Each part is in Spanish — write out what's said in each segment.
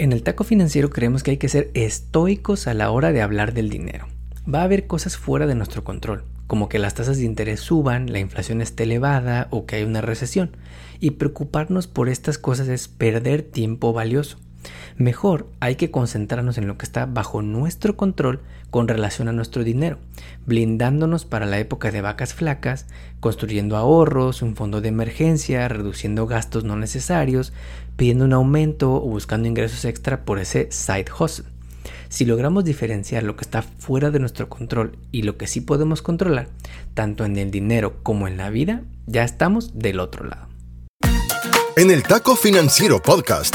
En el taco financiero creemos que hay que ser estoicos a la hora de hablar del dinero. Va a haber cosas fuera de nuestro control, como que las tasas de interés suban, la inflación esté elevada o que hay una recesión. Y preocuparnos por estas cosas es perder tiempo valioso. Mejor hay que concentrarnos en lo que está bajo nuestro control con relación a nuestro dinero, blindándonos para la época de vacas flacas, construyendo ahorros, un fondo de emergencia, reduciendo gastos no necesarios, pidiendo un aumento o buscando ingresos extra por ese side hustle. Si logramos diferenciar lo que está fuera de nuestro control y lo que sí podemos controlar, tanto en el dinero como en la vida, ya estamos del otro lado. En el Taco Financiero Podcast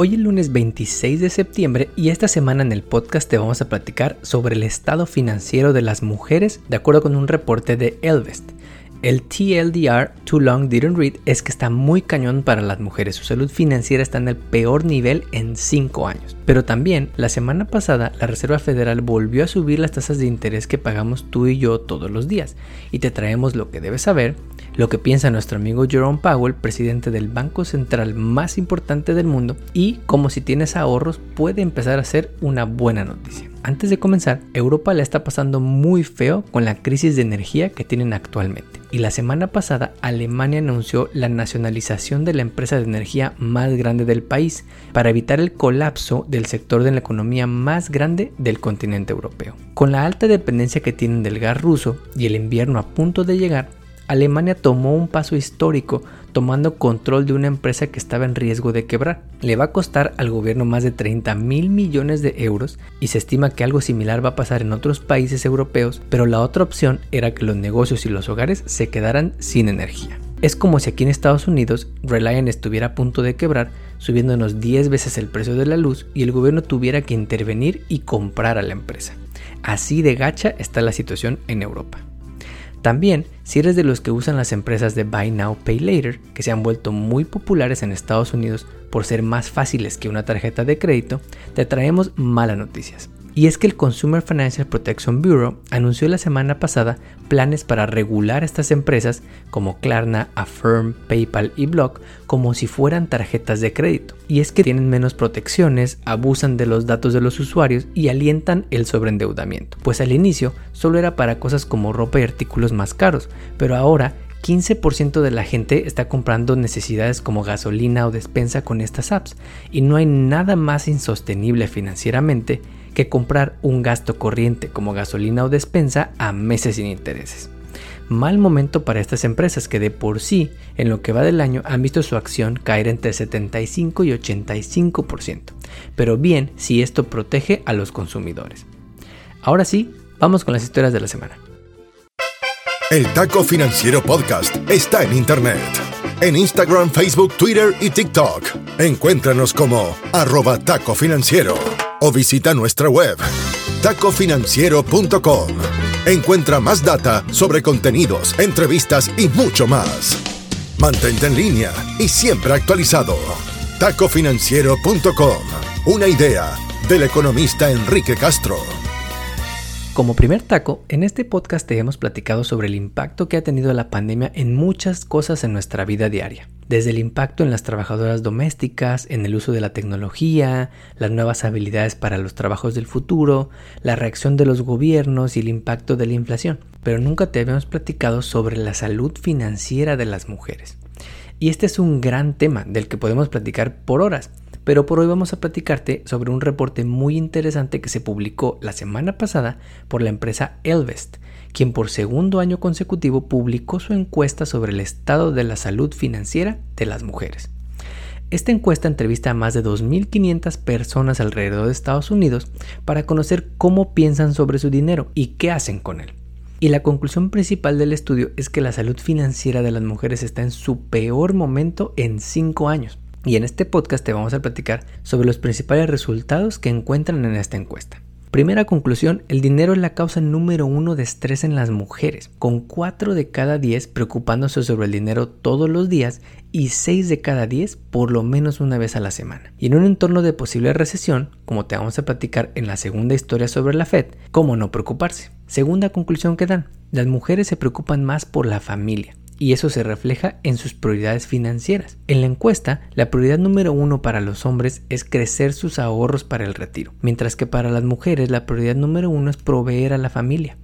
Hoy es lunes 26 de septiembre y esta semana en el podcast te vamos a platicar sobre el estado financiero de las mujeres de acuerdo con un reporte de Elvest. El TLDR, Too Long Didn't Read, es que está muy cañón para las mujeres. Su salud financiera está en el peor nivel en 5 años. Pero también, la semana pasada, la Reserva Federal volvió a subir las tasas de interés que pagamos tú y yo todos los días. Y te traemos lo que debes saber lo que piensa nuestro amigo Jerome Powell, presidente del banco central más importante del mundo, y como si tienes ahorros puede empezar a ser una buena noticia. Antes de comenzar, Europa la está pasando muy feo con la crisis de energía que tienen actualmente. Y la semana pasada Alemania anunció la nacionalización de la empresa de energía más grande del país para evitar el colapso del sector de la economía más grande del continente europeo. Con la alta dependencia que tienen del gas ruso y el invierno a punto de llegar, Alemania tomó un paso histórico tomando control de una empresa que estaba en riesgo de quebrar. Le va a costar al gobierno más de 30 mil millones de euros y se estima que algo similar va a pasar en otros países europeos, pero la otra opción era que los negocios y los hogares se quedaran sin energía. Es como si aquí en Estados Unidos Reliant estuviera a punto de quebrar, subiéndonos 10 veces el precio de la luz y el gobierno tuviera que intervenir y comprar a la empresa. Así de gacha está la situación en Europa. También, si eres de los que usan las empresas de Buy Now, Pay Later, que se han vuelto muy populares en Estados Unidos por ser más fáciles que una tarjeta de crédito, te traemos malas noticias. Y es que el Consumer Financial Protection Bureau anunció la semana pasada planes para regular estas empresas como Klarna, Affirm, PayPal y Block como si fueran tarjetas de crédito. Y es que tienen menos protecciones, abusan de los datos de los usuarios y alientan el sobreendeudamiento. Pues al inicio solo era para cosas como ropa y artículos más caros, pero ahora 15% de la gente está comprando necesidades como gasolina o despensa con estas apps y no hay nada más insostenible financieramente que comprar un gasto corriente como gasolina o despensa a meses sin intereses. Mal momento para estas empresas que de por sí, en lo que va del año, han visto su acción caer entre 75 y 85%, pero bien si esto protege a los consumidores. Ahora sí, vamos con las historias de la semana. El Taco Financiero Podcast está en Internet. En Instagram, Facebook, Twitter y TikTok. Encuéntranos como arroba taco financiero o visita nuestra web tacofinanciero.com. Encuentra más data sobre contenidos, entrevistas y mucho más. Mantente en línea y siempre actualizado. tacofinanciero.com. Una idea del economista Enrique Castro. Como primer taco, en este podcast te hemos platicado sobre el impacto que ha tenido la pandemia en muchas cosas en nuestra vida diaria. Desde el impacto en las trabajadoras domésticas, en el uso de la tecnología, las nuevas habilidades para los trabajos del futuro, la reacción de los gobiernos y el impacto de la inflación. Pero nunca te habíamos platicado sobre la salud financiera de las mujeres. Y este es un gran tema del que podemos platicar por horas pero por hoy vamos a platicarte sobre un reporte muy interesante que se publicó la semana pasada por la empresa Elvest, quien por segundo año consecutivo publicó su encuesta sobre el estado de la salud financiera de las mujeres. Esta encuesta entrevista a más de 2.500 personas alrededor de Estados Unidos para conocer cómo piensan sobre su dinero y qué hacen con él. Y la conclusión principal del estudio es que la salud financiera de las mujeres está en su peor momento en 5 años. Y en este podcast te vamos a platicar sobre los principales resultados que encuentran en esta encuesta. Primera conclusión, el dinero es la causa número uno de estrés en las mujeres, con 4 de cada 10 preocupándose sobre el dinero todos los días y 6 de cada 10 por lo menos una vez a la semana. Y en un entorno de posible recesión, como te vamos a platicar en la segunda historia sobre la Fed, ¿cómo no preocuparse? Segunda conclusión que dan, las mujeres se preocupan más por la familia y eso se refleja en sus prioridades financieras. En la encuesta, la prioridad número uno para los hombres es crecer sus ahorros para el retiro, mientras que para las mujeres la prioridad número uno es proveer a la familia.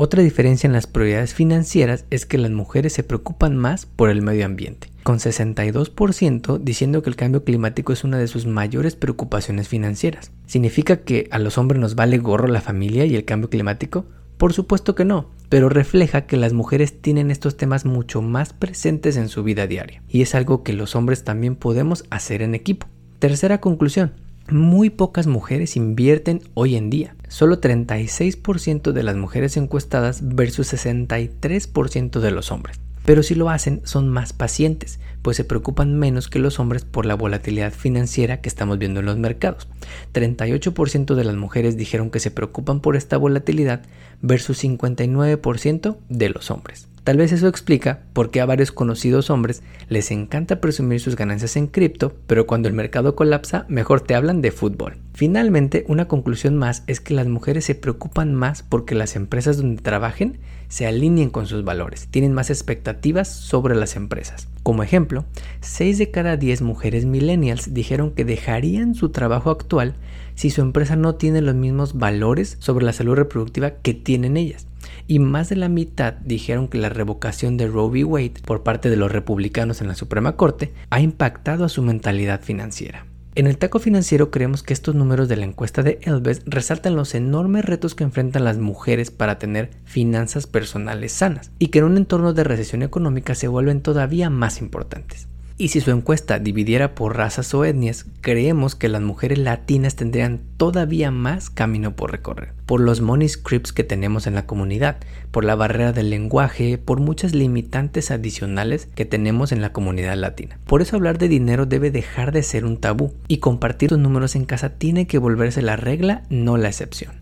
Otra diferencia en las prioridades financieras es que las mujeres se preocupan más por el medio ambiente, con 62% diciendo que el cambio climático es una de sus mayores preocupaciones financieras. ¿Significa que a los hombres nos vale gorro la familia y el cambio climático? Por supuesto que no, pero refleja que las mujeres tienen estos temas mucho más presentes en su vida diaria, y es algo que los hombres también podemos hacer en equipo. Tercera conclusión, muy pocas mujeres invierten hoy en día. Solo 36% de las mujeres encuestadas versus 63% de los hombres. Pero si lo hacen son más pacientes, pues se preocupan menos que los hombres por la volatilidad financiera que estamos viendo en los mercados. 38% de las mujeres dijeron que se preocupan por esta volatilidad versus 59% de los hombres. Tal vez eso explica por qué a varios conocidos hombres les encanta presumir sus ganancias en cripto, pero cuando el mercado colapsa mejor te hablan de fútbol. Finalmente, una conclusión más es que las mujeres se preocupan más porque las empresas donde trabajen se alineen con sus valores, tienen más expectativas sobre las empresas. Como ejemplo, 6 de cada 10 mujeres millennials dijeron que dejarían su trabajo actual si su empresa no tiene los mismos valores sobre la salud reproductiva que tienen ellas y más de la mitad dijeron que la revocación de Roe v. Wade por parte de los republicanos en la Suprema Corte ha impactado a su mentalidad financiera. En el taco financiero creemos que estos números de la encuesta de Elves resaltan los enormes retos que enfrentan las mujeres para tener finanzas personales sanas y que en un entorno de recesión económica se vuelven todavía más importantes. Y si su encuesta dividiera por razas o etnias, creemos que las mujeres latinas tendrían todavía más camino por recorrer. Por los money scripts que tenemos en la comunidad, por la barrera del lenguaje, por muchas limitantes adicionales que tenemos en la comunidad latina. Por eso hablar de dinero debe dejar de ser un tabú y compartir tus números en casa tiene que volverse la regla, no la excepción.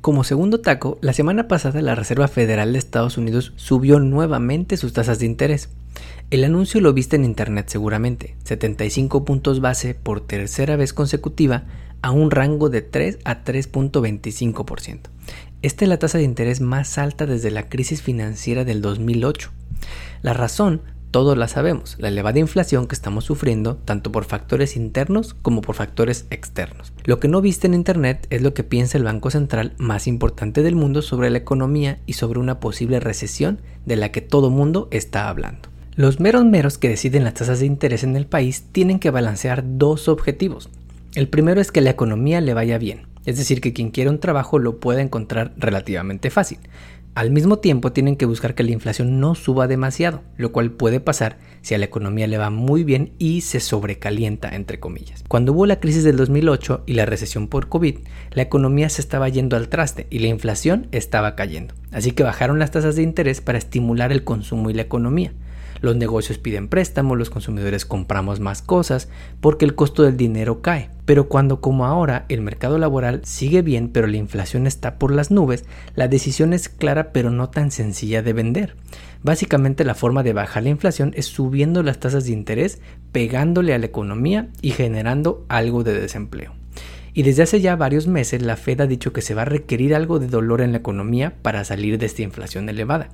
Como segundo taco, la semana pasada la Reserva Federal de Estados Unidos subió nuevamente sus tasas de interés. El anuncio lo viste en internet seguramente, 75 puntos base por tercera vez consecutiva a un rango de 3 a 3.25%. Esta es la tasa de interés más alta desde la crisis financiera del 2008. La razón, todos la sabemos, la elevada inflación que estamos sufriendo tanto por factores internos como por factores externos. Lo que no viste en internet es lo que piensa el Banco Central más importante del mundo sobre la economía y sobre una posible recesión de la que todo mundo está hablando. Los meros meros que deciden las tasas de interés en el país tienen que balancear dos objetivos. El primero es que la economía le vaya bien, es decir, que quien quiera un trabajo lo pueda encontrar relativamente fácil. Al mismo tiempo tienen que buscar que la inflación no suba demasiado, lo cual puede pasar si a la economía le va muy bien y se sobrecalienta, entre comillas. Cuando hubo la crisis del 2008 y la recesión por COVID, la economía se estaba yendo al traste y la inflación estaba cayendo. Así que bajaron las tasas de interés para estimular el consumo y la economía. Los negocios piden préstamos, los consumidores compramos más cosas porque el costo del dinero cae. Pero cuando como ahora el mercado laboral sigue bien pero la inflación está por las nubes, la decisión es clara pero no tan sencilla de vender. Básicamente la forma de bajar la inflación es subiendo las tasas de interés, pegándole a la economía y generando algo de desempleo. Y desde hace ya varios meses la Fed ha dicho que se va a requerir algo de dolor en la economía para salir de esta inflación elevada.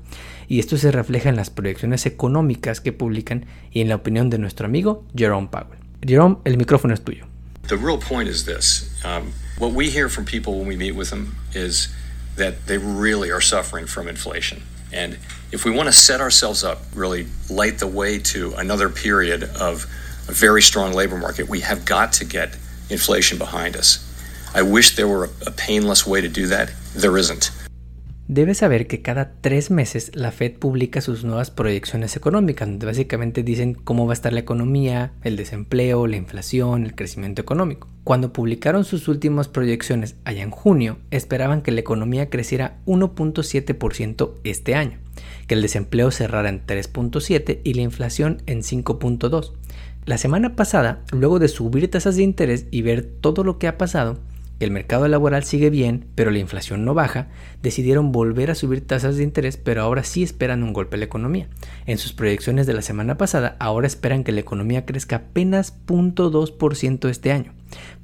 Y esto se refleja en las proyecciones económicas que publican y en la opinión de nuestro amigo Jerome Powell. Jerome, el micrófono es tuyo. The real point is this. Um, what we hear from people when we meet with them is that they really are suffering from inflation. And if we want to set ourselves up, really light the way to another period of a very strong labor market, we have got to get inflation behind us. I wish there were a painless way to do that. There isn't. Debes saber que cada tres meses la Fed publica sus nuevas proyecciones económicas, donde básicamente dicen cómo va a estar la economía, el desempleo, la inflación, el crecimiento económico. Cuando publicaron sus últimas proyecciones allá en junio, esperaban que la economía creciera 1.7% este año, que el desempleo cerrara en 3.7 y la inflación en 5.2. La semana pasada, luego de subir tasas de interés y ver todo lo que ha pasado, el mercado laboral sigue bien, pero la inflación no baja, decidieron volver a subir tasas de interés, pero ahora sí esperan un golpe a la economía. En sus proyecciones de la semana pasada, ahora esperan que la economía crezca apenas 0.2% este año.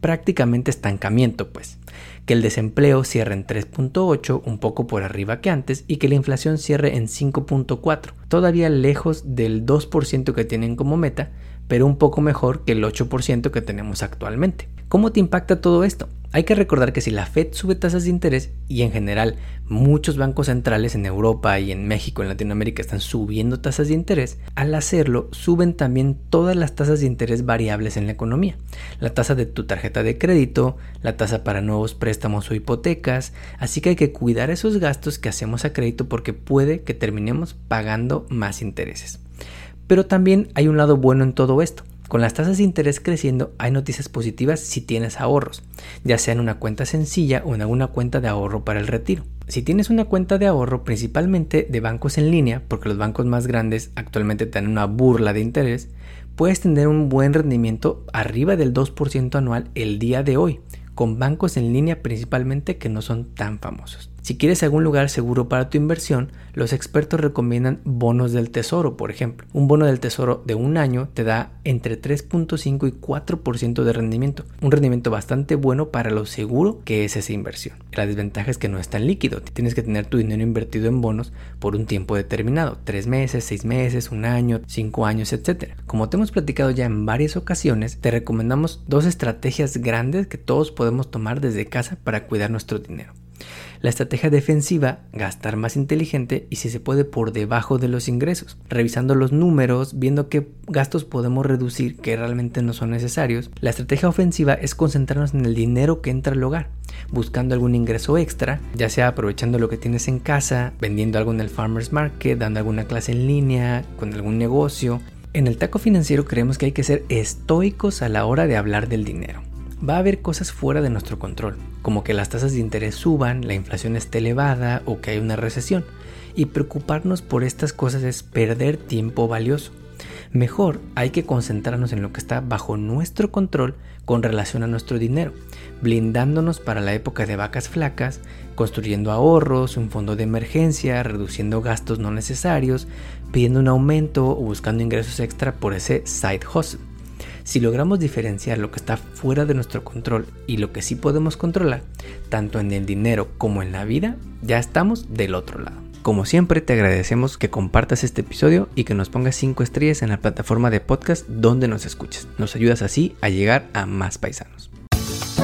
Prácticamente estancamiento, pues. Que el desempleo cierre en 3.8, un poco por arriba que antes, y que la inflación cierre en 5.4, todavía lejos del 2% que tienen como meta, pero un poco mejor que el 8% que tenemos actualmente. ¿Cómo te impacta todo esto? Hay que recordar que si la Fed sube tasas de interés y en general muchos bancos centrales en Europa y en México, en Latinoamérica están subiendo tasas de interés, al hacerlo suben también todas las tasas de interés variables en la economía. La tasa de tu tarjeta de crédito, la tasa para nuevos préstamos o hipotecas, así que hay que cuidar esos gastos que hacemos a crédito porque puede que terminemos pagando más intereses. Pero también hay un lado bueno en todo esto. Con las tasas de interés creciendo hay noticias positivas si tienes ahorros, ya sea en una cuenta sencilla o en alguna cuenta de ahorro para el retiro. Si tienes una cuenta de ahorro principalmente de bancos en línea, porque los bancos más grandes actualmente te dan una burla de interés, puedes tener un buen rendimiento arriba del 2% anual el día de hoy, con bancos en línea principalmente que no son tan famosos. Si quieres algún lugar seguro para tu inversión, los expertos recomiendan bonos del tesoro, por ejemplo. Un bono del tesoro de un año te da entre 3.5 y 4% de rendimiento, un rendimiento bastante bueno para lo seguro que es esa inversión. La desventaja es que no es tan líquido, tienes que tener tu dinero invertido en bonos por un tiempo determinado, 3 meses, 6 meses, un año, 5 años, etc. Como te hemos platicado ya en varias ocasiones, te recomendamos dos estrategias grandes que todos podemos tomar desde casa para cuidar nuestro dinero. La estrategia defensiva, gastar más inteligente y si se puede por debajo de los ingresos, revisando los números, viendo qué gastos podemos reducir que realmente no son necesarios. La estrategia ofensiva es concentrarnos en el dinero que entra al hogar, buscando algún ingreso extra, ya sea aprovechando lo que tienes en casa, vendiendo algo en el farmers market, dando alguna clase en línea, con algún negocio. En el taco financiero creemos que hay que ser estoicos a la hora de hablar del dinero va a haber cosas fuera de nuestro control, como que las tasas de interés suban, la inflación esté elevada o que hay una recesión. Y preocuparnos por estas cosas es perder tiempo valioso. Mejor hay que concentrarnos en lo que está bajo nuestro control con relación a nuestro dinero, blindándonos para la época de vacas flacas, construyendo ahorros, un fondo de emergencia, reduciendo gastos no necesarios, pidiendo un aumento o buscando ingresos extra por ese side hustle. Si logramos diferenciar lo que está fuera de nuestro control y lo que sí podemos controlar, tanto en el dinero como en la vida, ya estamos del otro lado. Como siempre, te agradecemos que compartas este episodio y que nos pongas 5 estrellas en la plataforma de podcast donde nos escuches. Nos ayudas así a llegar a más paisanos.